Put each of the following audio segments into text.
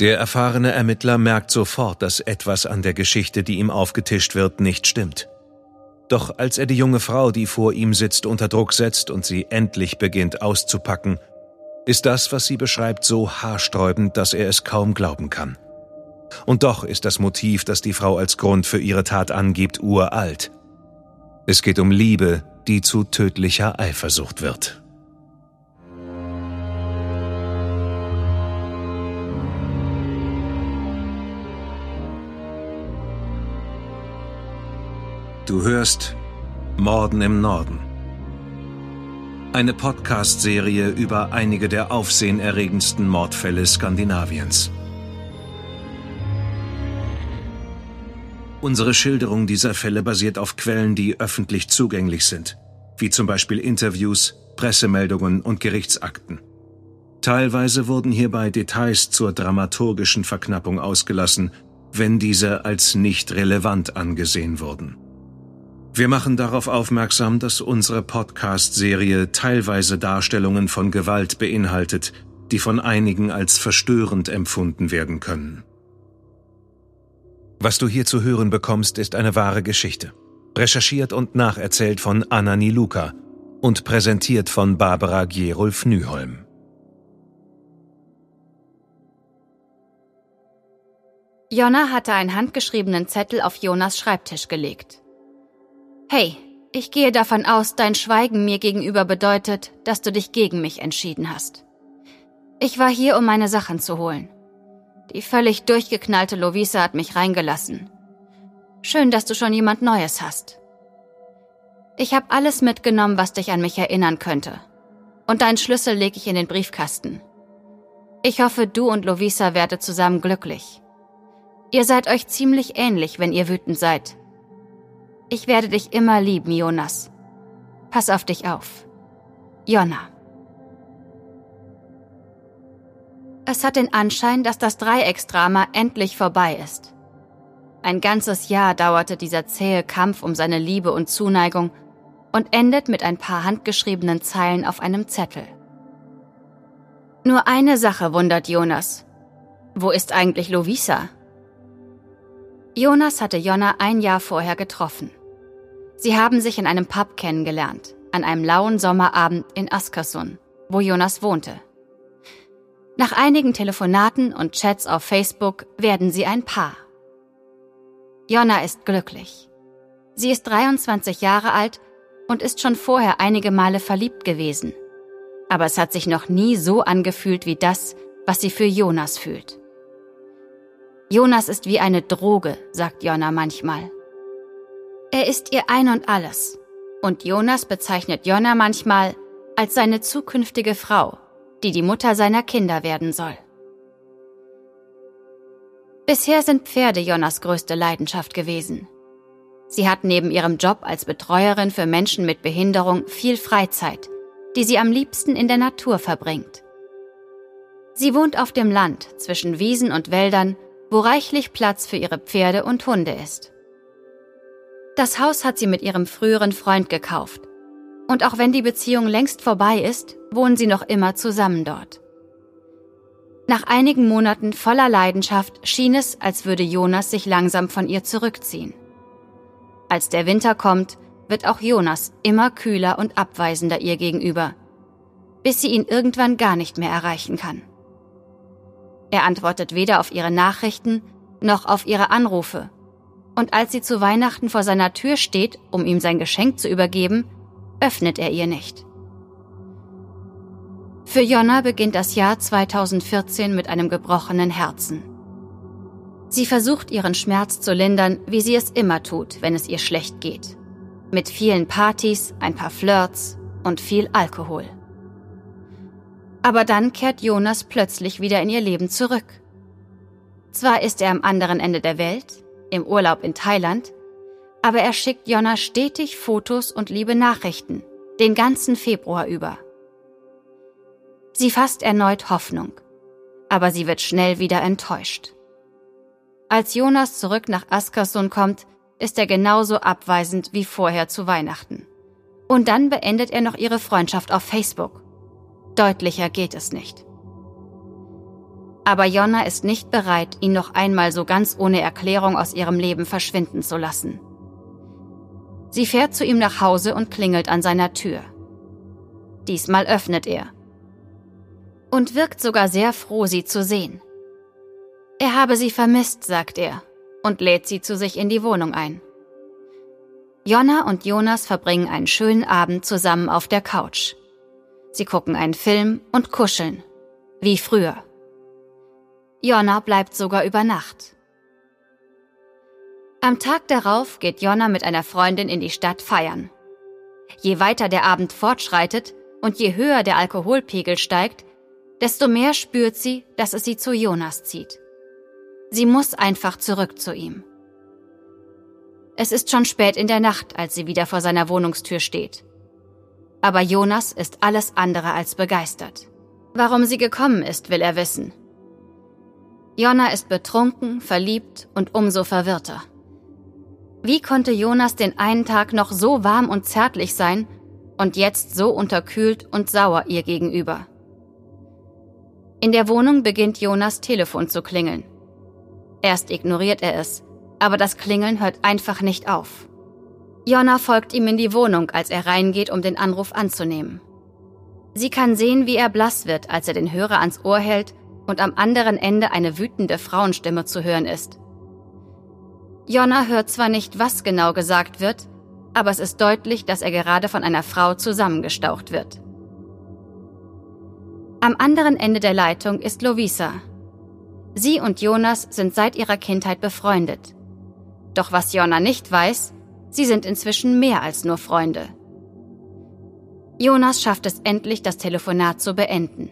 Der erfahrene Ermittler merkt sofort, dass etwas an der Geschichte, die ihm aufgetischt wird, nicht stimmt. Doch als er die junge Frau, die vor ihm sitzt, unter Druck setzt und sie endlich beginnt auszupacken, ist das, was sie beschreibt, so haarsträubend, dass er es kaum glauben kann. Und doch ist das Motiv, das die Frau als Grund für ihre Tat angibt, uralt. Es geht um Liebe, die zu tödlicher Eifersucht wird. Du hörst Morden im Norden. Eine Podcast-Serie über einige der aufsehenerregendsten Mordfälle Skandinaviens. Unsere Schilderung dieser Fälle basiert auf Quellen, die öffentlich zugänglich sind, wie zum Beispiel Interviews, Pressemeldungen und Gerichtsakten. Teilweise wurden hierbei Details zur dramaturgischen Verknappung ausgelassen, wenn diese als nicht relevant angesehen wurden. Wir machen darauf aufmerksam, dass unsere Podcast-Serie teilweise Darstellungen von Gewalt beinhaltet, die von einigen als verstörend empfunden werden können. Was du hier zu hören bekommst, ist eine wahre Geschichte. Recherchiert und nacherzählt von Anna Niluka und präsentiert von Barbara Gierulf Nyholm. Jonna hatte einen handgeschriebenen Zettel auf Jonas Schreibtisch gelegt. Hey, ich gehe davon aus, dein Schweigen mir gegenüber bedeutet, dass du dich gegen mich entschieden hast. Ich war hier, um meine Sachen zu holen. Die völlig durchgeknallte Lovisa hat mich reingelassen. Schön, dass du schon jemand Neues hast. Ich habe alles mitgenommen, was dich an mich erinnern könnte. Und deinen Schlüssel lege ich in den Briefkasten. Ich hoffe, du und Lovisa werdet zusammen glücklich. Ihr seid euch ziemlich ähnlich, wenn ihr wütend seid. Ich werde dich immer lieben, Jonas. Pass auf dich auf. Jonna. Es hat den Anschein, dass das Dreiecksdrama endlich vorbei ist. Ein ganzes Jahr dauerte dieser zähe Kampf um seine Liebe und Zuneigung und endet mit ein paar handgeschriebenen Zeilen auf einem Zettel. Nur eine Sache wundert Jonas. Wo ist eigentlich Lovisa? Jonas hatte Jonna ein Jahr vorher getroffen. Sie haben sich in einem Pub kennengelernt, an einem lauen Sommerabend in Askersund, wo Jonas wohnte. Nach einigen Telefonaten und Chats auf Facebook werden sie ein Paar. Jonna ist glücklich. Sie ist 23 Jahre alt und ist schon vorher einige Male verliebt gewesen. Aber es hat sich noch nie so angefühlt wie das, was sie für Jonas fühlt. Jonas ist wie eine Droge, sagt Jonna manchmal. Er ist ihr Ein und alles. Und Jonas bezeichnet Jonna manchmal als seine zukünftige Frau, die die Mutter seiner Kinder werden soll. Bisher sind Pferde Jonas größte Leidenschaft gewesen. Sie hat neben ihrem Job als Betreuerin für Menschen mit Behinderung viel Freizeit, die sie am liebsten in der Natur verbringt. Sie wohnt auf dem Land zwischen Wiesen und Wäldern, wo reichlich Platz für ihre Pferde und Hunde ist. Das Haus hat sie mit ihrem früheren Freund gekauft. Und auch wenn die Beziehung längst vorbei ist, wohnen sie noch immer zusammen dort. Nach einigen Monaten voller Leidenschaft schien es, als würde Jonas sich langsam von ihr zurückziehen. Als der Winter kommt, wird auch Jonas immer kühler und abweisender ihr gegenüber, bis sie ihn irgendwann gar nicht mehr erreichen kann. Er antwortet weder auf ihre Nachrichten noch auf ihre Anrufe und als sie zu Weihnachten vor seiner Tür steht, um ihm sein Geschenk zu übergeben, öffnet er ihr nicht. Für Jonna beginnt das Jahr 2014 mit einem gebrochenen Herzen. Sie versucht ihren Schmerz zu lindern, wie sie es immer tut, wenn es ihr schlecht geht. Mit vielen Partys, ein paar Flirts und viel Alkohol. Aber dann kehrt Jonas plötzlich wieder in ihr Leben zurück. Zwar ist er am anderen Ende der Welt, im Urlaub in Thailand, aber er schickt Jonna stetig Fotos und liebe Nachrichten, den ganzen Februar über. Sie fasst erneut Hoffnung, aber sie wird schnell wieder enttäuscht. Als Jonas zurück nach Askersund kommt, ist er genauso abweisend wie vorher zu Weihnachten. Und dann beendet er noch ihre Freundschaft auf Facebook. Deutlicher geht es nicht. Aber Jonna ist nicht bereit, ihn noch einmal so ganz ohne Erklärung aus ihrem Leben verschwinden zu lassen. Sie fährt zu ihm nach Hause und klingelt an seiner Tür. Diesmal öffnet er. Und wirkt sogar sehr froh, sie zu sehen. Er habe sie vermisst, sagt er, und lädt sie zu sich in die Wohnung ein. Jonna und Jonas verbringen einen schönen Abend zusammen auf der Couch. Sie gucken einen Film und kuscheln. Wie früher. Jonna bleibt sogar über Nacht. Am Tag darauf geht Jonna mit einer Freundin in die Stadt feiern. Je weiter der Abend fortschreitet und je höher der Alkoholpegel steigt, desto mehr spürt sie, dass es sie zu Jonas zieht. Sie muss einfach zurück zu ihm. Es ist schon spät in der Nacht, als sie wieder vor seiner Wohnungstür steht. Aber Jonas ist alles andere als begeistert. Warum sie gekommen ist, will er wissen. Jonna ist betrunken, verliebt und umso verwirrter. Wie konnte Jonas den einen Tag noch so warm und zärtlich sein und jetzt so unterkühlt und sauer ihr gegenüber? In der Wohnung beginnt Jonas Telefon zu klingeln. Erst ignoriert er es, aber das Klingeln hört einfach nicht auf. Jonna folgt ihm in die Wohnung, als er reingeht, um den Anruf anzunehmen. Sie kann sehen, wie er blass wird, als er den Hörer ans Ohr hält und am anderen Ende eine wütende Frauenstimme zu hören ist. Jonna hört zwar nicht, was genau gesagt wird, aber es ist deutlich, dass er gerade von einer Frau zusammengestaucht wird. Am anderen Ende der Leitung ist Lovisa. Sie und Jonas sind seit ihrer Kindheit befreundet. Doch was Jonna nicht weiß, sie sind inzwischen mehr als nur Freunde. Jonas schafft es endlich, das Telefonat zu beenden.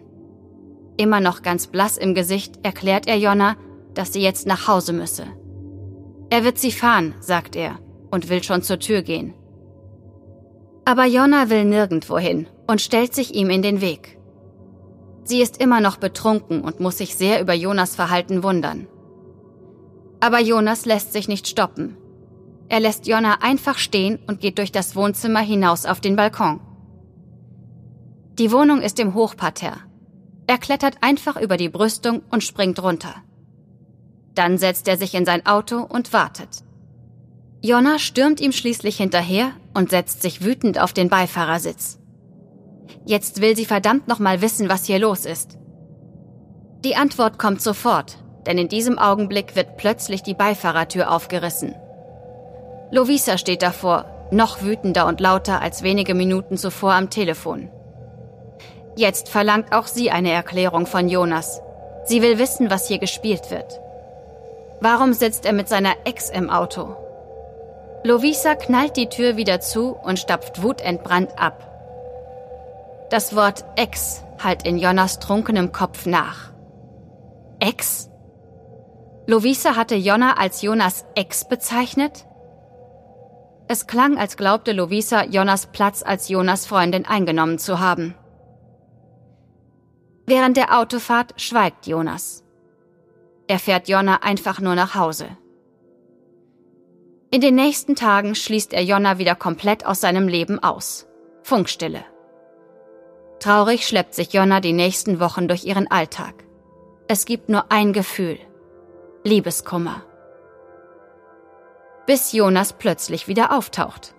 Immer noch ganz blass im Gesicht erklärt er Jonna, dass sie jetzt nach Hause müsse. Er wird sie fahren, sagt er und will schon zur Tür gehen. Aber Jonna will nirgendwo hin und stellt sich ihm in den Weg. Sie ist immer noch betrunken und muss sich sehr über Jonas Verhalten wundern. Aber Jonas lässt sich nicht stoppen. Er lässt Jonna einfach stehen und geht durch das Wohnzimmer hinaus auf den Balkon. Die Wohnung ist im Hochparterre. Er klettert einfach über die Brüstung und springt runter. Dann setzt er sich in sein Auto und wartet. Jonna stürmt ihm schließlich hinterher und setzt sich wütend auf den Beifahrersitz. Jetzt will sie verdammt nochmal wissen, was hier los ist. Die Antwort kommt sofort, denn in diesem Augenblick wird plötzlich die Beifahrertür aufgerissen. Lovisa steht davor, noch wütender und lauter als wenige Minuten zuvor am Telefon. Jetzt verlangt auch sie eine Erklärung von Jonas. Sie will wissen, was hier gespielt wird. Warum sitzt er mit seiner Ex im Auto? Lovisa knallt die Tür wieder zu und stapft wutentbrannt ab. Das Wort Ex halt in Jonas trunkenem Kopf nach. Ex? Lovisa hatte Jonna als Jonas Ex bezeichnet? Es klang, als glaubte Lovisa, Jonas Platz als Jonas Freundin eingenommen zu haben. Während der Autofahrt schweigt Jonas. Er fährt Jonna einfach nur nach Hause. In den nächsten Tagen schließt er Jonna wieder komplett aus seinem Leben aus. Funkstille. Traurig schleppt sich Jonna die nächsten Wochen durch ihren Alltag. Es gibt nur ein Gefühl – Liebeskummer. Bis Jonas plötzlich wieder auftaucht.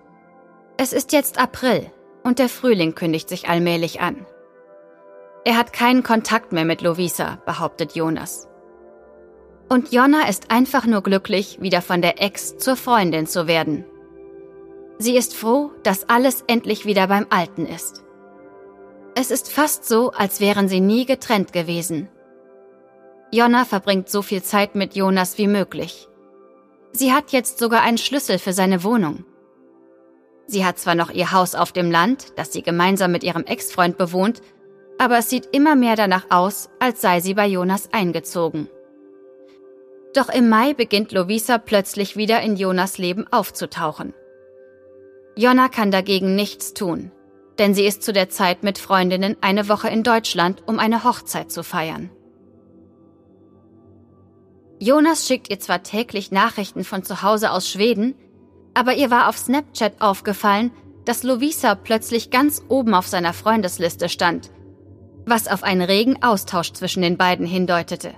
Es ist jetzt April und der Frühling kündigt sich allmählich an. Er hat keinen Kontakt mehr mit Lovisa, behauptet Jonas. Und Jonna ist einfach nur glücklich, wieder von der Ex zur Freundin zu werden. Sie ist froh, dass alles endlich wieder beim Alten ist. Es ist fast so, als wären sie nie getrennt gewesen. Jonna verbringt so viel Zeit mit Jonas wie möglich. Sie hat jetzt sogar einen Schlüssel für seine Wohnung. Sie hat zwar noch ihr Haus auf dem Land, das sie gemeinsam mit ihrem Ex-Freund bewohnt, aber es sieht immer mehr danach aus, als sei sie bei Jonas eingezogen. Doch im Mai beginnt Lovisa plötzlich wieder in Jonas Leben aufzutauchen. Jonna kann dagegen nichts tun, denn sie ist zu der Zeit mit Freundinnen eine Woche in Deutschland, um eine Hochzeit zu feiern. Jonas schickt ihr zwar täglich Nachrichten von zu Hause aus Schweden, aber ihr war auf Snapchat aufgefallen, dass Lovisa plötzlich ganz oben auf seiner Freundesliste stand, was auf einen regen Austausch zwischen den beiden hindeutete.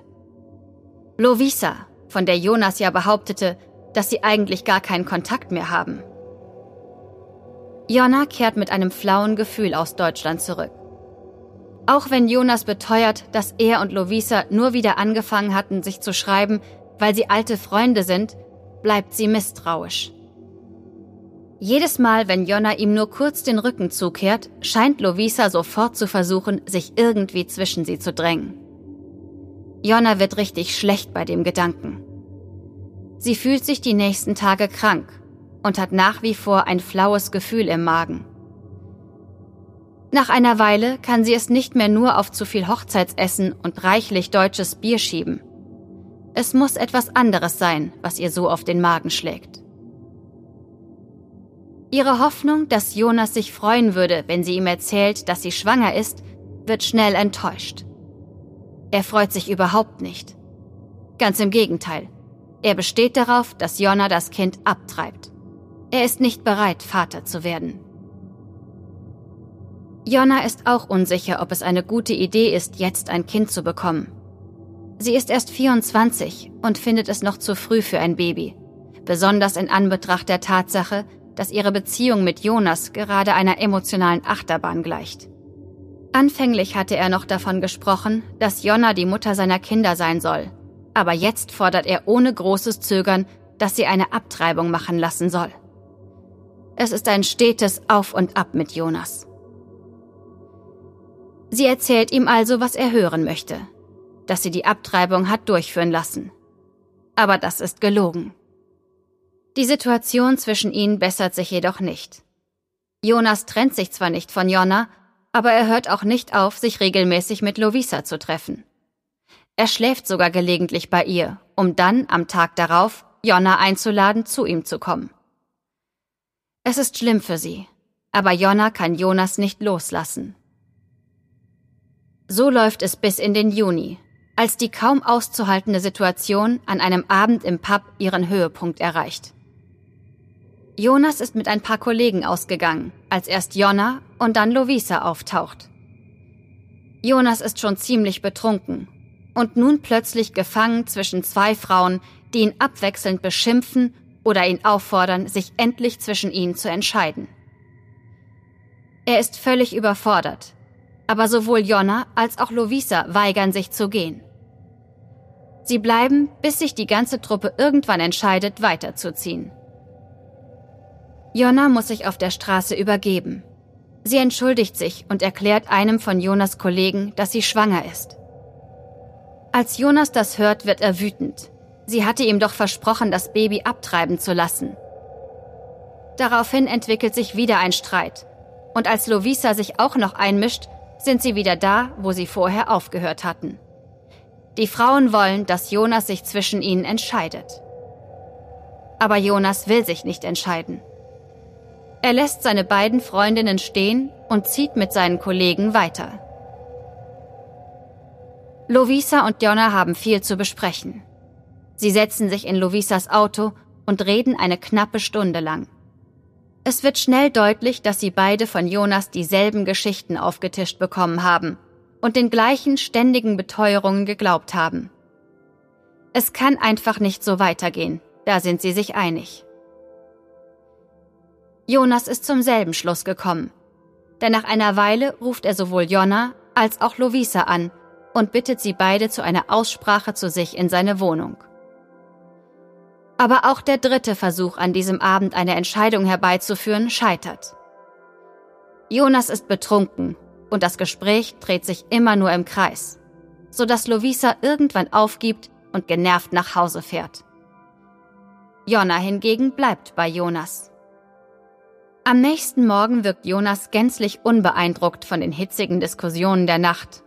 Lovisa, von der Jonas ja behauptete, dass sie eigentlich gar keinen Kontakt mehr haben. Jonna kehrt mit einem flauen Gefühl aus Deutschland zurück. Auch wenn Jonas beteuert, dass er und Lovisa nur wieder angefangen hatten, sich zu schreiben, weil sie alte Freunde sind, bleibt sie misstrauisch. Jedes Mal, wenn Jonna ihm nur kurz den Rücken zukehrt, scheint Lovisa sofort zu versuchen, sich irgendwie zwischen sie zu drängen. Jonna wird richtig schlecht bei dem Gedanken. Sie fühlt sich die nächsten Tage krank und hat nach wie vor ein flaues Gefühl im Magen. Nach einer Weile kann sie es nicht mehr nur auf zu viel Hochzeitsessen und reichlich deutsches Bier schieben. Es muss etwas anderes sein, was ihr so auf den Magen schlägt. Ihre Hoffnung, dass Jonas sich freuen würde, wenn sie ihm erzählt, dass sie schwanger ist, wird schnell enttäuscht. Er freut sich überhaupt nicht. Ganz im Gegenteil. Er besteht darauf, dass Jonna das Kind abtreibt. Er ist nicht bereit, Vater zu werden. Jonna ist auch unsicher, ob es eine gute Idee ist, jetzt ein Kind zu bekommen. Sie ist erst 24 und findet es noch zu früh für ein Baby, besonders in Anbetracht der Tatsache, dass ihre Beziehung mit Jonas gerade einer emotionalen Achterbahn gleicht. Anfänglich hatte er noch davon gesprochen, dass Jonna die Mutter seiner Kinder sein soll, aber jetzt fordert er ohne großes Zögern, dass sie eine Abtreibung machen lassen soll. Es ist ein stetes Auf und Ab mit Jonas. Sie erzählt ihm also, was er hören möchte, dass sie die Abtreibung hat durchführen lassen. Aber das ist gelogen. Die Situation zwischen ihnen bessert sich jedoch nicht. Jonas trennt sich zwar nicht von Jonna, aber er hört auch nicht auf, sich regelmäßig mit Lovisa zu treffen. Er schläft sogar gelegentlich bei ihr, um dann am Tag darauf Jonna einzuladen, zu ihm zu kommen. Es ist schlimm für sie, aber Jonna kann Jonas nicht loslassen. So läuft es bis in den Juni, als die kaum auszuhaltende Situation an einem Abend im Pub ihren Höhepunkt erreicht. Jonas ist mit ein paar Kollegen ausgegangen, als erst Jonna und dann Lovisa auftaucht. Jonas ist schon ziemlich betrunken und nun plötzlich gefangen zwischen zwei Frauen, die ihn abwechselnd beschimpfen oder ihn auffordern, sich endlich zwischen ihnen zu entscheiden. Er ist völlig überfordert, aber sowohl Jonna als auch Lovisa weigern sich zu gehen. Sie bleiben, bis sich die ganze Truppe irgendwann entscheidet, weiterzuziehen. Jonna muss sich auf der Straße übergeben. Sie entschuldigt sich und erklärt einem von Jonas Kollegen, dass sie schwanger ist. Als Jonas das hört, wird er wütend. Sie hatte ihm doch versprochen, das Baby abtreiben zu lassen. Daraufhin entwickelt sich wieder ein Streit. Und als Lovisa sich auch noch einmischt, sind sie wieder da, wo sie vorher aufgehört hatten. Die Frauen wollen, dass Jonas sich zwischen ihnen entscheidet. Aber Jonas will sich nicht entscheiden. Er lässt seine beiden Freundinnen stehen und zieht mit seinen Kollegen weiter. Lovisa und Jonna haben viel zu besprechen. Sie setzen sich in Lovisas Auto und reden eine knappe Stunde lang. Es wird schnell deutlich, dass sie beide von Jonas dieselben Geschichten aufgetischt bekommen haben und den gleichen ständigen Beteuerungen geglaubt haben. Es kann einfach nicht so weitergehen, da sind sie sich einig. Jonas ist zum selben Schluss gekommen. Denn nach einer Weile ruft er sowohl Jonna als auch Lovisa an und bittet sie beide zu einer Aussprache zu sich in seine Wohnung. Aber auch der dritte Versuch, an diesem Abend eine Entscheidung herbeizuführen, scheitert. Jonas ist betrunken und das Gespräch dreht sich immer nur im Kreis, sodass Lovisa irgendwann aufgibt und genervt nach Hause fährt. Jonna hingegen bleibt bei Jonas. Am nächsten Morgen wirkt Jonas gänzlich unbeeindruckt von den hitzigen Diskussionen der Nacht.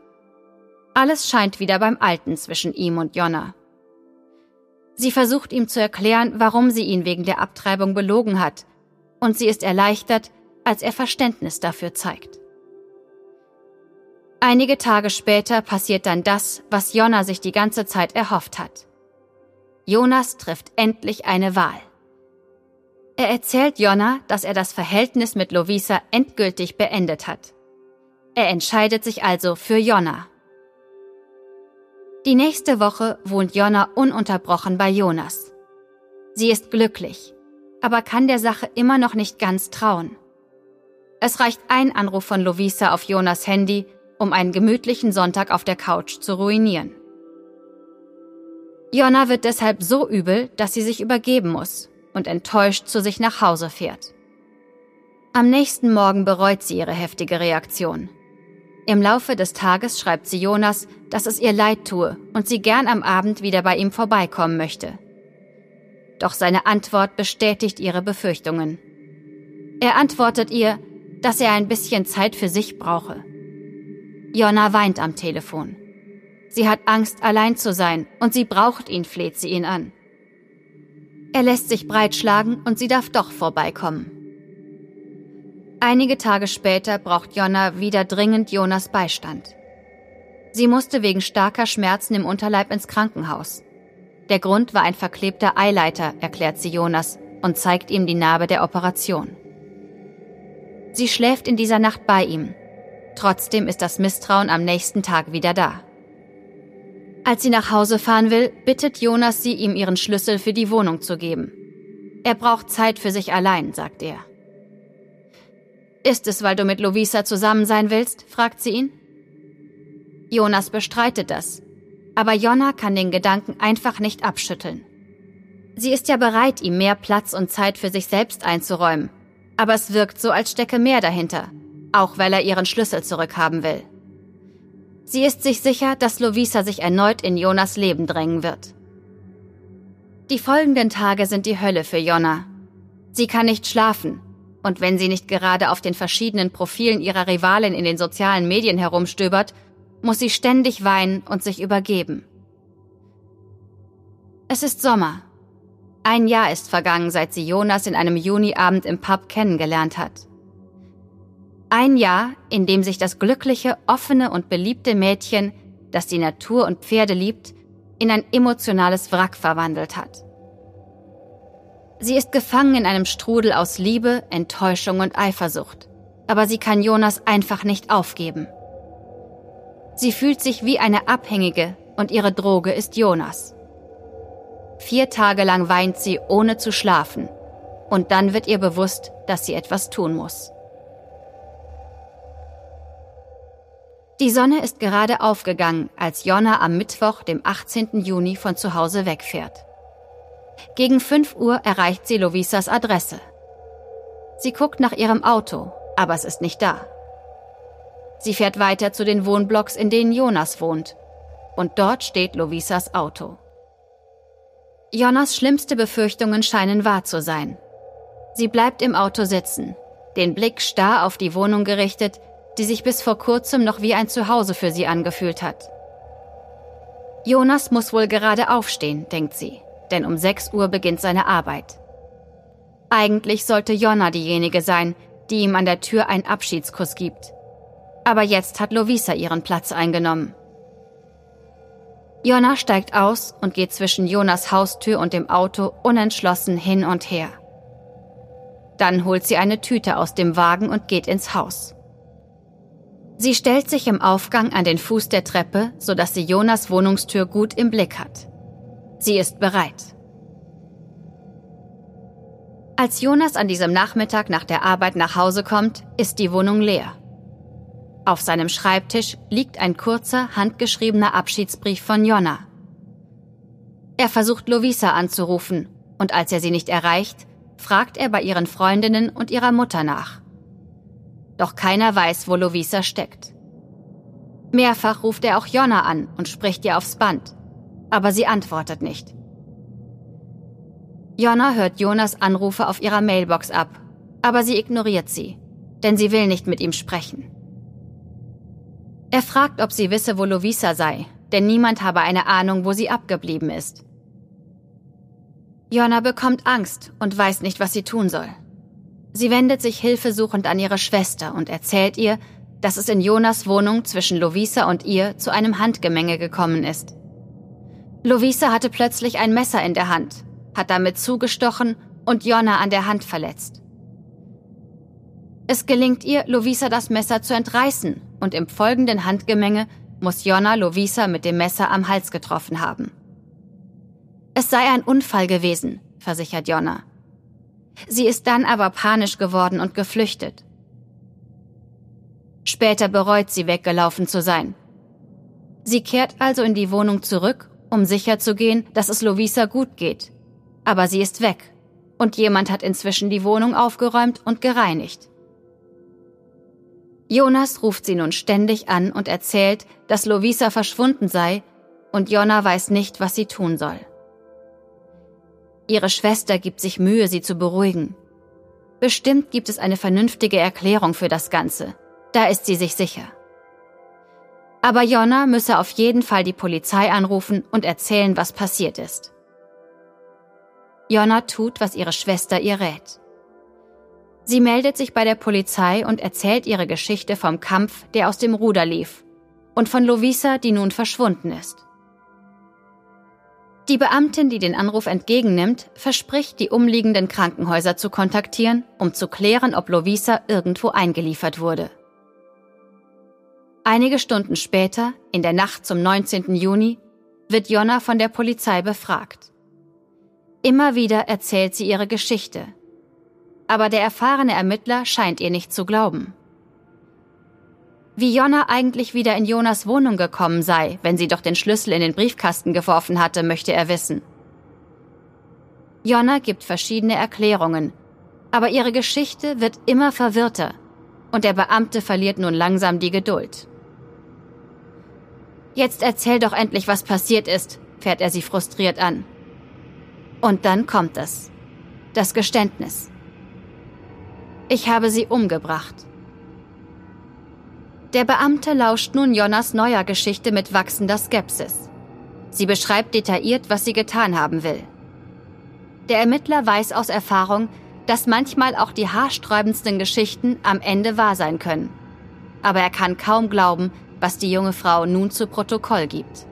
Alles scheint wieder beim Alten zwischen ihm und Jonna. Sie versucht ihm zu erklären, warum sie ihn wegen der Abtreibung belogen hat, und sie ist erleichtert, als er Verständnis dafür zeigt. Einige Tage später passiert dann das, was Jonna sich die ganze Zeit erhofft hat. Jonas trifft endlich eine Wahl. Er erzählt Jonna, dass er das Verhältnis mit Lovisa endgültig beendet hat. Er entscheidet sich also für Jonna. Die nächste Woche wohnt Jonna ununterbrochen bei Jonas. Sie ist glücklich, aber kann der Sache immer noch nicht ganz trauen. Es reicht ein Anruf von Lovisa auf Jonas Handy, um einen gemütlichen Sonntag auf der Couch zu ruinieren. Jonna wird deshalb so übel, dass sie sich übergeben muss und enttäuscht zu sich nach Hause fährt. Am nächsten Morgen bereut sie ihre heftige Reaktion. Im Laufe des Tages schreibt sie Jonas, dass es ihr leid tue und sie gern am Abend wieder bei ihm vorbeikommen möchte. Doch seine Antwort bestätigt ihre Befürchtungen. Er antwortet ihr, dass er ein bisschen Zeit für sich brauche. Jonna weint am Telefon. Sie hat Angst, allein zu sein, und sie braucht ihn, fleht sie ihn an. Er lässt sich breitschlagen und sie darf doch vorbeikommen. Einige Tage später braucht Jonna wieder dringend Jonas Beistand. Sie musste wegen starker Schmerzen im Unterleib ins Krankenhaus. Der Grund war ein verklebter Eileiter, erklärt sie Jonas und zeigt ihm die Narbe der Operation. Sie schläft in dieser Nacht bei ihm. Trotzdem ist das Misstrauen am nächsten Tag wieder da. Als sie nach Hause fahren will, bittet Jonas sie, ihm ihren Schlüssel für die Wohnung zu geben. Er braucht Zeit für sich allein, sagt er. Ist es, weil du mit Lovisa zusammen sein willst? fragt sie ihn. Jonas bestreitet das, aber Jonna kann den Gedanken einfach nicht abschütteln. Sie ist ja bereit, ihm mehr Platz und Zeit für sich selbst einzuräumen, aber es wirkt so, als stecke mehr dahinter, auch weil er ihren Schlüssel zurückhaben will. Sie ist sich sicher, dass Lovisa sich erneut in Jonas Leben drängen wird. Die folgenden Tage sind die Hölle für Jonna. Sie kann nicht schlafen, und wenn sie nicht gerade auf den verschiedenen Profilen ihrer Rivalin in den sozialen Medien herumstöbert, muss sie ständig weinen und sich übergeben. Es ist Sommer. Ein Jahr ist vergangen, seit sie Jonas in einem Juniabend im Pub kennengelernt hat. Ein Jahr, in dem sich das glückliche, offene und beliebte Mädchen, das die Natur und Pferde liebt, in ein emotionales Wrack verwandelt hat. Sie ist gefangen in einem Strudel aus Liebe, Enttäuschung und Eifersucht, aber sie kann Jonas einfach nicht aufgeben. Sie fühlt sich wie eine Abhängige und ihre Droge ist Jonas. Vier Tage lang weint sie, ohne zu schlafen, und dann wird ihr bewusst, dass sie etwas tun muss. Die Sonne ist gerade aufgegangen, als Jonna am Mittwoch, dem 18. Juni, von zu Hause wegfährt. Gegen 5 Uhr erreicht sie Lovisas Adresse. Sie guckt nach ihrem Auto, aber es ist nicht da. Sie fährt weiter zu den Wohnblocks, in denen Jonas wohnt. Und dort steht Lovisas Auto. Jonas schlimmste Befürchtungen scheinen wahr zu sein. Sie bleibt im Auto sitzen, den Blick starr auf die Wohnung gerichtet, die sich bis vor kurzem noch wie ein Zuhause für sie angefühlt hat. Jonas muss wohl gerade aufstehen, denkt sie, denn um 6 Uhr beginnt seine Arbeit. Eigentlich sollte Jonna diejenige sein, die ihm an der Tür einen Abschiedskuss gibt. Aber jetzt hat Lovisa ihren Platz eingenommen. Jonna steigt aus und geht zwischen Jonas Haustür und dem Auto unentschlossen hin und her. Dann holt sie eine Tüte aus dem Wagen und geht ins Haus. Sie stellt sich im Aufgang an den Fuß der Treppe, sodass sie Jonas Wohnungstür gut im Blick hat. Sie ist bereit. Als Jonas an diesem Nachmittag nach der Arbeit nach Hause kommt, ist die Wohnung leer. Auf seinem Schreibtisch liegt ein kurzer, handgeschriebener Abschiedsbrief von Jonna. Er versucht Lovisa anzurufen und als er sie nicht erreicht, fragt er bei ihren Freundinnen und ihrer Mutter nach. Doch keiner weiß, wo Lovisa steckt. Mehrfach ruft er auch Jonna an und spricht ihr aufs Band, aber sie antwortet nicht. Jonna hört Jonas Anrufe auf ihrer Mailbox ab, aber sie ignoriert sie, denn sie will nicht mit ihm sprechen. Er fragt, ob sie wisse, wo Lovisa sei, denn niemand habe eine Ahnung, wo sie abgeblieben ist. Jonna bekommt Angst und weiß nicht, was sie tun soll. Sie wendet sich hilfesuchend an ihre Schwester und erzählt ihr, dass es in Jonas Wohnung zwischen Lovisa und ihr zu einem Handgemenge gekommen ist. Lovisa hatte plötzlich ein Messer in der Hand, hat damit zugestochen und Jonna an der Hand verletzt. Es gelingt ihr, Lovisa das Messer zu entreißen und im folgenden Handgemenge muss Jonna Lovisa mit dem Messer am Hals getroffen haben. Es sei ein Unfall gewesen, versichert Jonna. Sie ist dann aber panisch geworden und geflüchtet. Später bereut sie weggelaufen zu sein. Sie kehrt also in die Wohnung zurück, um sicherzugehen, dass es Lovisa gut geht. Aber sie ist weg und jemand hat inzwischen die Wohnung aufgeräumt und gereinigt. Jonas ruft sie nun ständig an und erzählt, dass Lovisa verschwunden sei und Jonna weiß nicht, was sie tun soll. Ihre Schwester gibt sich Mühe, sie zu beruhigen. Bestimmt gibt es eine vernünftige Erklärung für das Ganze. Da ist sie sich sicher. Aber Jonna müsse auf jeden Fall die Polizei anrufen und erzählen, was passiert ist. Jonna tut, was ihre Schwester ihr rät. Sie meldet sich bei der Polizei und erzählt ihre Geschichte vom Kampf, der aus dem Ruder lief, und von Lovisa, die nun verschwunden ist. Die Beamtin, die den Anruf entgegennimmt, verspricht, die umliegenden Krankenhäuser zu kontaktieren, um zu klären, ob Lovisa irgendwo eingeliefert wurde. Einige Stunden später, in der Nacht zum 19. Juni, wird Jonna von der Polizei befragt. Immer wieder erzählt sie ihre Geschichte. Aber der erfahrene Ermittler scheint ihr nicht zu glauben. Wie Jonna eigentlich wieder in Jonas Wohnung gekommen sei, wenn sie doch den Schlüssel in den Briefkasten geworfen hatte, möchte er wissen. Jonna gibt verschiedene Erklärungen, aber ihre Geschichte wird immer verwirrter und der Beamte verliert nun langsam die Geduld. Jetzt erzähl doch endlich, was passiert ist, fährt er sie frustriert an. Und dann kommt es. Das Geständnis. Ich habe sie umgebracht. Der Beamte lauscht nun Jonas neuer Geschichte mit wachsender Skepsis. Sie beschreibt detailliert, was sie getan haben will. Der Ermittler weiß aus Erfahrung, dass manchmal auch die haarsträubendsten Geschichten am Ende wahr sein können. Aber er kann kaum glauben, was die junge Frau nun zu Protokoll gibt.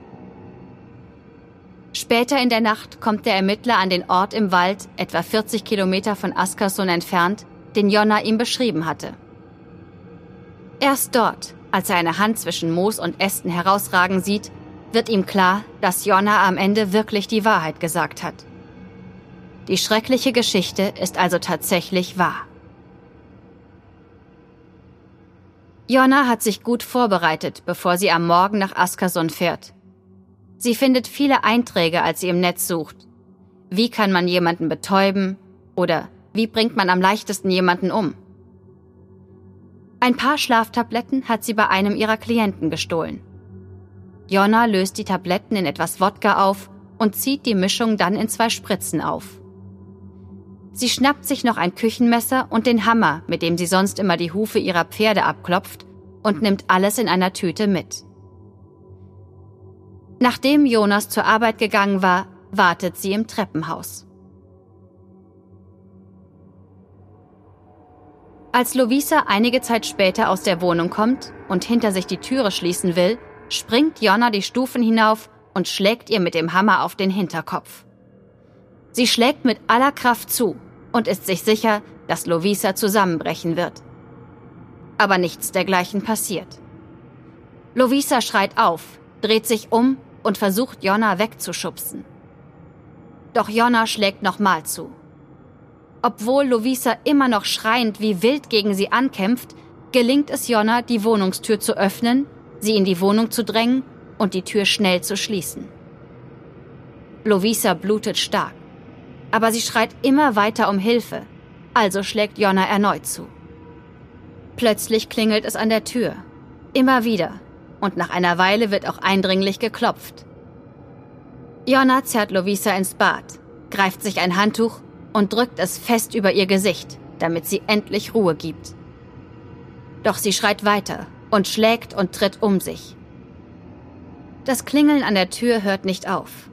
Später in der Nacht kommt der Ermittler an den Ort im Wald, etwa 40 Kilometer von Askersund entfernt, den Jonna ihm beschrieben hatte. Erst dort, als er eine Hand zwischen Moos und Ästen herausragen sieht, wird ihm klar, dass Jonna am Ende wirklich die Wahrheit gesagt hat. Die schreckliche Geschichte ist also tatsächlich wahr. Jonna hat sich gut vorbereitet, bevor sie am Morgen nach Askersund fährt. Sie findet viele Einträge, als sie im Netz sucht. Wie kann man jemanden betäuben? Oder wie bringt man am leichtesten jemanden um? Ein paar Schlaftabletten hat sie bei einem ihrer Klienten gestohlen. Jonna löst die Tabletten in etwas Wodka auf und zieht die Mischung dann in zwei Spritzen auf. Sie schnappt sich noch ein Küchenmesser und den Hammer, mit dem sie sonst immer die Hufe ihrer Pferde abklopft, und nimmt alles in einer Tüte mit. Nachdem Jonas zur Arbeit gegangen war, wartet sie im Treppenhaus. Als Lovisa einige Zeit später aus der Wohnung kommt und hinter sich die Türe schließen will, springt Jonna die Stufen hinauf und schlägt ihr mit dem Hammer auf den Hinterkopf. Sie schlägt mit aller Kraft zu und ist sich sicher, dass Lovisa zusammenbrechen wird. Aber nichts dergleichen passiert. Lovisa schreit auf, dreht sich um und versucht Jonna wegzuschubsen. Doch Jonna schlägt nochmal zu. Obwohl Lovisa immer noch schreiend wie wild gegen sie ankämpft, gelingt es Jonna, die Wohnungstür zu öffnen, sie in die Wohnung zu drängen und die Tür schnell zu schließen. Lovisa blutet stark, aber sie schreit immer weiter um Hilfe, also schlägt Jonna erneut zu. Plötzlich klingelt es an der Tür, immer wieder, und nach einer Weile wird auch eindringlich geklopft. Jonna zerrt Lovisa ins Bad, greift sich ein Handtuch und drückt es fest über ihr Gesicht, damit sie endlich Ruhe gibt. Doch sie schreit weiter und schlägt und tritt um sich. Das Klingeln an der Tür hört nicht auf.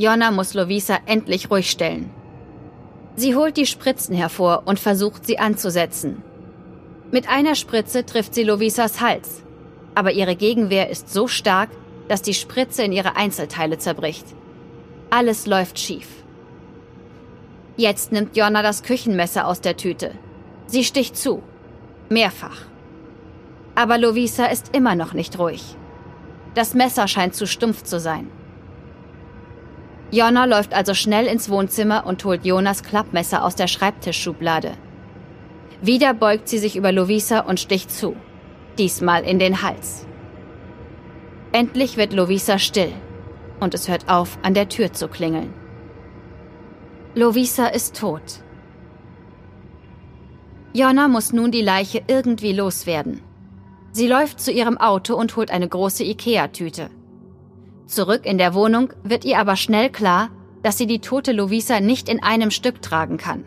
Jonna muss Lovisa endlich ruhig stellen. Sie holt die Spritzen hervor und versucht sie anzusetzen. Mit einer Spritze trifft sie Lovisas Hals, aber ihre Gegenwehr ist so stark, dass die Spritze in ihre Einzelteile zerbricht. Alles läuft schief. Jetzt nimmt Jonna das Küchenmesser aus der Tüte. Sie sticht zu. Mehrfach. Aber Lovisa ist immer noch nicht ruhig. Das Messer scheint zu stumpf zu sein. Jonna läuft also schnell ins Wohnzimmer und holt Jonas Klappmesser aus der Schreibtischschublade. Wieder beugt sie sich über Lovisa und sticht zu. Diesmal in den Hals. Endlich wird Lovisa still und es hört auf, an der Tür zu klingeln. Lovisa ist tot. Jonna muss nun die Leiche irgendwie loswerden. Sie läuft zu ihrem Auto und holt eine große Ikea-Tüte. Zurück in der Wohnung wird ihr aber schnell klar, dass sie die tote Lovisa nicht in einem Stück tragen kann.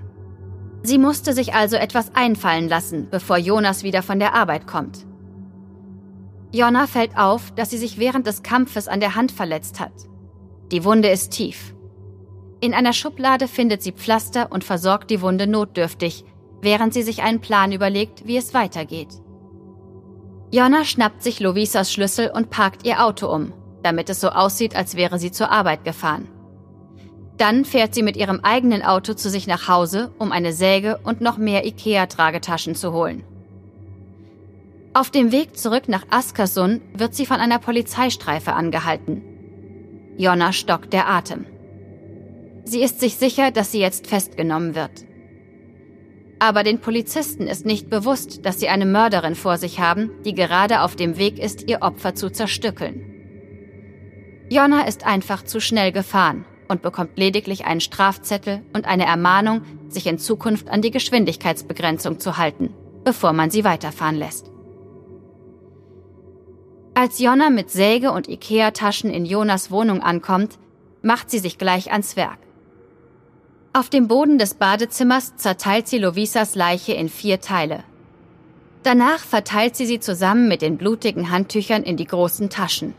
Sie musste sich also etwas einfallen lassen, bevor Jonas wieder von der Arbeit kommt. Jonna fällt auf, dass sie sich während des Kampfes an der Hand verletzt hat. Die Wunde ist tief. In einer Schublade findet sie Pflaster und versorgt die Wunde notdürftig, während sie sich einen Plan überlegt, wie es weitergeht. Jonna schnappt sich Lovisas Schlüssel und parkt ihr Auto um, damit es so aussieht, als wäre sie zur Arbeit gefahren. Dann fährt sie mit ihrem eigenen Auto zu sich nach Hause, um eine Säge und noch mehr IKEA-Tragetaschen zu holen. Auf dem Weg zurück nach Askersund wird sie von einer Polizeistreife angehalten. Jonna stockt der Atem. Sie ist sich sicher, dass sie jetzt festgenommen wird. Aber den Polizisten ist nicht bewusst, dass sie eine Mörderin vor sich haben, die gerade auf dem Weg ist, ihr Opfer zu zerstückeln. Jonna ist einfach zu schnell gefahren und bekommt lediglich einen Strafzettel und eine Ermahnung, sich in Zukunft an die Geschwindigkeitsbegrenzung zu halten, bevor man sie weiterfahren lässt. Als Jonna mit Säge und Ikea-Taschen in Jonas Wohnung ankommt, macht sie sich gleich ans Werk. Auf dem Boden des Badezimmers zerteilt sie Lovisas Leiche in vier Teile. Danach verteilt sie sie zusammen mit den blutigen Handtüchern in die großen Taschen.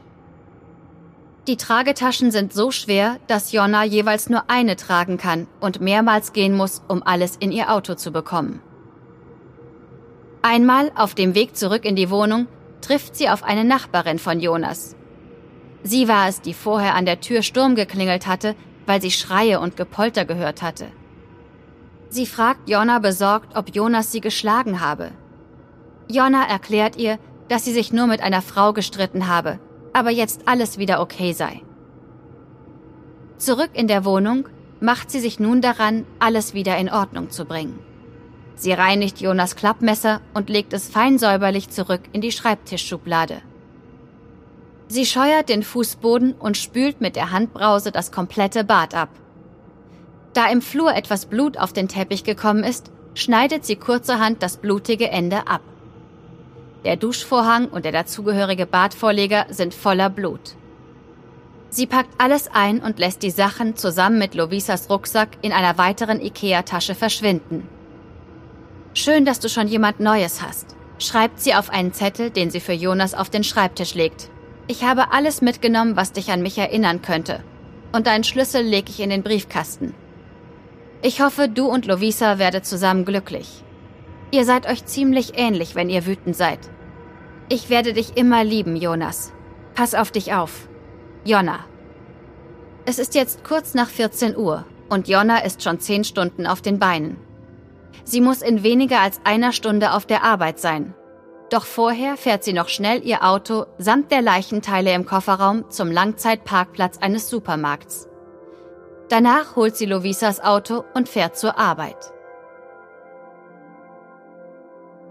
Die Tragetaschen sind so schwer, dass Jonna jeweils nur eine tragen kann und mehrmals gehen muss, um alles in ihr Auto zu bekommen. Einmal auf dem Weg zurück in die Wohnung trifft sie auf eine Nachbarin von Jonas. Sie war es, die vorher an der Tür Sturm geklingelt hatte, weil sie Schreie und Gepolter gehört hatte. Sie fragt Jonna besorgt, ob Jonas sie geschlagen habe. Jonna erklärt ihr, dass sie sich nur mit einer Frau gestritten habe, aber jetzt alles wieder okay sei. Zurück in der Wohnung macht sie sich nun daran, alles wieder in Ordnung zu bringen. Sie reinigt Jonas Klappmesser und legt es fein säuberlich zurück in die Schreibtischschublade. Sie scheuert den Fußboden und spült mit der Handbrause das komplette Bad ab. Da im Flur etwas Blut auf den Teppich gekommen ist, schneidet sie kurzerhand das blutige Ende ab. Der Duschvorhang und der dazugehörige Badvorleger sind voller Blut. Sie packt alles ein und lässt die Sachen zusammen mit Lovisas Rucksack in einer weiteren Ikea-Tasche verschwinden. Schön, dass du schon jemand Neues hast, schreibt sie auf einen Zettel, den sie für Jonas auf den Schreibtisch legt. Ich habe alles mitgenommen, was dich an mich erinnern könnte. Und deinen Schlüssel lege ich in den Briefkasten. Ich hoffe, du und Lovisa werdet zusammen glücklich. Ihr seid euch ziemlich ähnlich, wenn ihr wütend seid. Ich werde dich immer lieben, Jonas. Pass auf dich auf. Jonna. Es ist jetzt kurz nach 14 Uhr und Jonna ist schon 10 Stunden auf den Beinen. Sie muss in weniger als einer Stunde auf der Arbeit sein. Doch vorher fährt sie noch schnell ihr Auto samt der Leichenteile im Kofferraum zum Langzeitparkplatz eines Supermarkts. Danach holt sie Lovisas Auto und fährt zur Arbeit.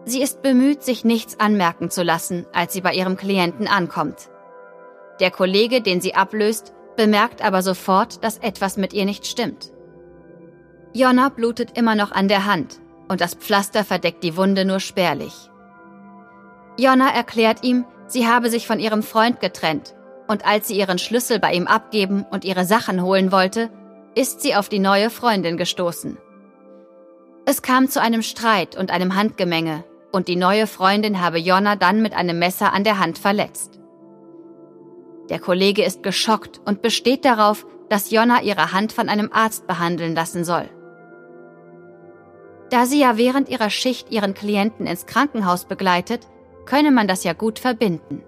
Sie ist bemüht, sich nichts anmerken zu lassen, als sie bei ihrem Klienten ankommt. Der Kollege, den sie ablöst, bemerkt aber sofort, dass etwas mit ihr nicht stimmt. Jonna blutet immer noch an der Hand und das Pflaster verdeckt die Wunde nur spärlich. Jonna erklärt ihm, sie habe sich von ihrem Freund getrennt und als sie ihren Schlüssel bei ihm abgeben und ihre Sachen holen wollte, ist sie auf die neue Freundin gestoßen. Es kam zu einem Streit und einem Handgemenge und die neue Freundin habe Jonna dann mit einem Messer an der Hand verletzt. Der Kollege ist geschockt und besteht darauf, dass Jonna ihre Hand von einem Arzt behandeln lassen soll. Da sie ja während ihrer Schicht ihren Klienten ins Krankenhaus begleitet, könne man das ja gut verbinden.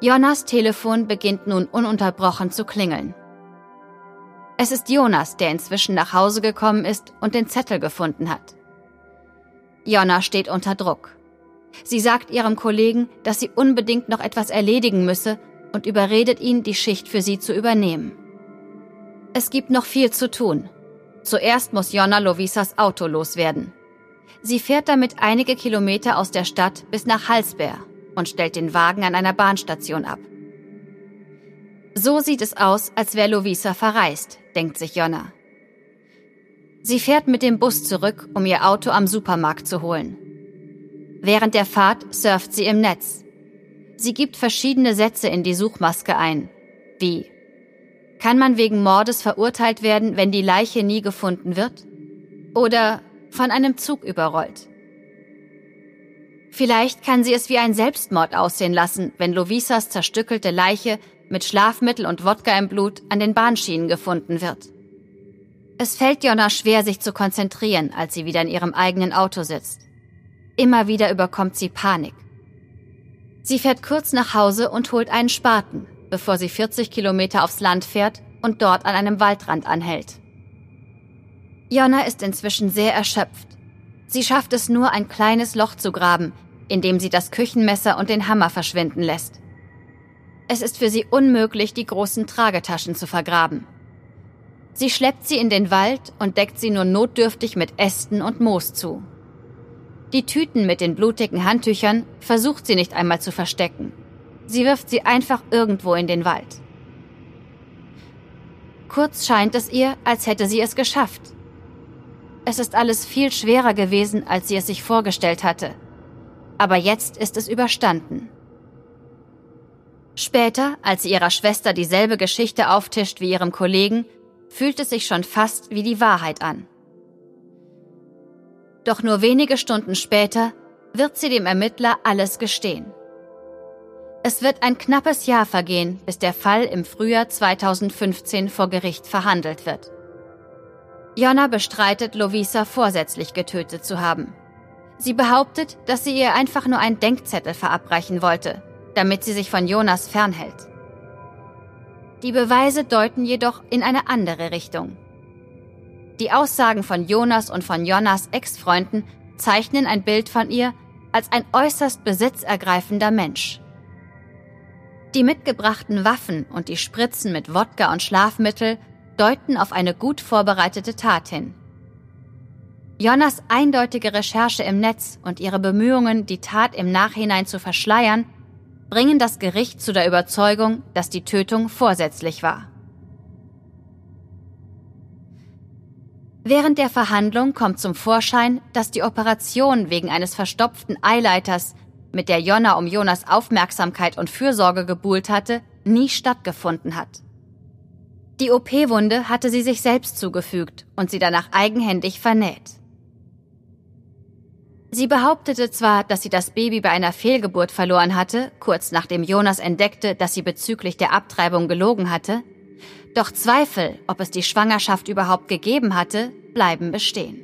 Jonas Telefon beginnt nun ununterbrochen zu klingeln. Es ist Jonas, der inzwischen nach Hause gekommen ist und den Zettel gefunden hat. Jonna steht unter Druck. Sie sagt ihrem Kollegen, dass sie unbedingt noch etwas erledigen müsse und überredet ihn, die Schicht für sie zu übernehmen. Es gibt noch viel zu tun. Zuerst muss Jonna Lovisas Auto loswerden. Sie fährt damit einige Kilometer aus der Stadt bis nach Halsberg und stellt den Wagen an einer Bahnstation ab. So sieht es aus, als wäre Lovisa verreist, denkt sich Jonna. Sie fährt mit dem Bus zurück, um ihr Auto am Supermarkt zu holen. Während der Fahrt surft sie im Netz. Sie gibt verschiedene Sätze in die Suchmaske ein, wie Kann man wegen Mordes verurteilt werden, wenn die Leiche nie gefunden wird? Oder von einem Zug überrollt? Vielleicht kann sie es wie ein Selbstmord aussehen lassen, wenn Lovisas zerstückelte Leiche mit Schlafmittel und Wodka im Blut an den Bahnschienen gefunden wird. Es fällt Jonna schwer, sich zu konzentrieren, als sie wieder in ihrem eigenen Auto sitzt. Immer wieder überkommt sie Panik. Sie fährt kurz nach Hause und holt einen Spaten, bevor sie 40 Kilometer aufs Land fährt und dort an einem Waldrand anhält. Jonna ist inzwischen sehr erschöpft. Sie schafft es nur, ein kleines Loch zu graben, in dem sie das Küchenmesser und den Hammer verschwinden lässt. Es ist für sie unmöglich, die großen Tragetaschen zu vergraben. Sie schleppt sie in den Wald und deckt sie nur notdürftig mit Ästen und Moos zu. Die Tüten mit den blutigen Handtüchern versucht sie nicht einmal zu verstecken. Sie wirft sie einfach irgendwo in den Wald. Kurz scheint es ihr, als hätte sie es geschafft. Es ist alles viel schwerer gewesen, als sie es sich vorgestellt hatte. Aber jetzt ist es überstanden. Später, als sie ihrer Schwester dieselbe Geschichte auftischt wie ihrem Kollegen, fühlt es sich schon fast wie die Wahrheit an. Doch nur wenige Stunden später wird sie dem Ermittler alles gestehen. Es wird ein knappes Jahr vergehen, bis der Fall im Frühjahr 2015 vor Gericht verhandelt wird. Jonna bestreitet, Lovisa vorsätzlich getötet zu haben. Sie behauptet, dass sie ihr einfach nur einen Denkzettel verabreichen wollte, damit sie sich von Jonas fernhält. Die Beweise deuten jedoch in eine andere Richtung. Die Aussagen von Jonas und von Jonas Ex-Freunden zeichnen ein Bild von ihr als ein äußerst besitzergreifender Mensch. Die mitgebrachten Waffen und die Spritzen mit Wodka und Schlafmittel deuten auf eine gut vorbereitete Tat hin. Jonas eindeutige Recherche im Netz und ihre Bemühungen, die Tat im Nachhinein zu verschleiern, bringen das Gericht zu der Überzeugung, dass die Tötung vorsätzlich war. Während der Verhandlung kommt zum Vorschein, dass die Operation wegen eines verstopften Eileiters, mit der Jonna um Jonas Aufmerksamkeit und Fürsorge gebuhlt hatte, nie stattgefunden hat. Die OP-Wunde hatte sie sich selbst zugefügt und sie danach eigenhändig vernäht. Sie behauptete zwar, dass sie das Baby bei einer Fehlgeburt verloren hatte, kurz nachdem Jonas entdeckte, dass sie bezüglich der Abtreibung gelogen hatte, doch Zweifel, ob es die Schwangerschaft überhaupt gegeben hatte, bleiben bestehen.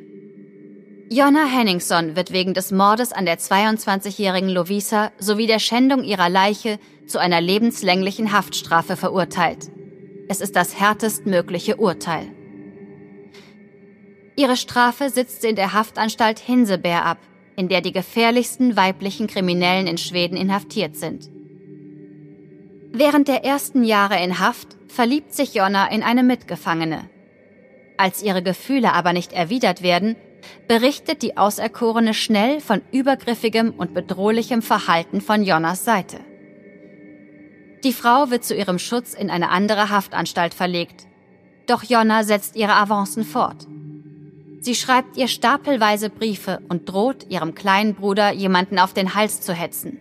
Jonna Henningson wird wegen des Mordes an der 22-jährigen Lovisa sowie der Schändung ihrer Leiche zu einer lebenslänglichen Haftstrafe verurteilt. Es ist das härtestmögliche Urteil. Ihre Strafe sitzt sie in der Haftanstalt Hinseberg ab, in der die gefährlichsten weiblichen Kriminellen in Schweden inhaftiert sind. Während der ersten Jahre in Haft verliebt sich Jonna in eine Mitgefangene. Als ihre Gefühle aber nicht erwidert werden, berichtet die Auserkorene schnell von übergriffigem und bedrohlichem Verhalten von Jonnas Seite. Die Frau wird zu ihrem Schutz in eine andere Haftanstalt verlegt. Doch Jonna setzt ihre Avancen fort. Sie schreibt ihr stapelweise Briefe und droht ihrem kleinen Bruder, jemanden auf den Hals zu hetzen.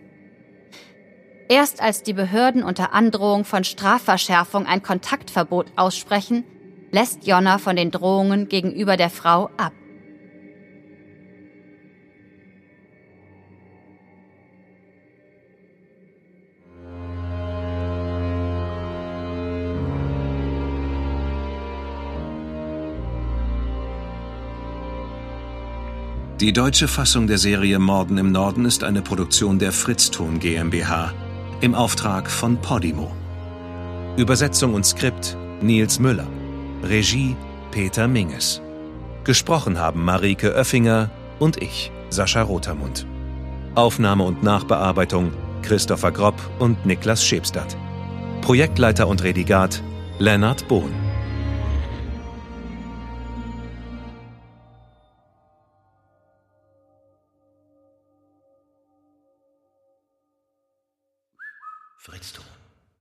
Erst als die Behörden unter Androhung von Strafverschärfung ein Kontaktverbot aussprechen, lässt Jonna von den Drohungen gegenüber der Frau ab. Die deutsche Fassung der Serie Morden im Norden ist eine Produktion der Fritzton GmbH im Auftrag von Podimo. Übersetzung und Skript Nils Müller. Regie Peter Minges. Gesprochen haben Marike Oeffinger und ich, Sascha Rotermund. Aufnahme und Nachbearbeitung Christopher Gropp und Niklas Schebstadt. Projektleiter und Redigat Lennart Bohn. Fritz.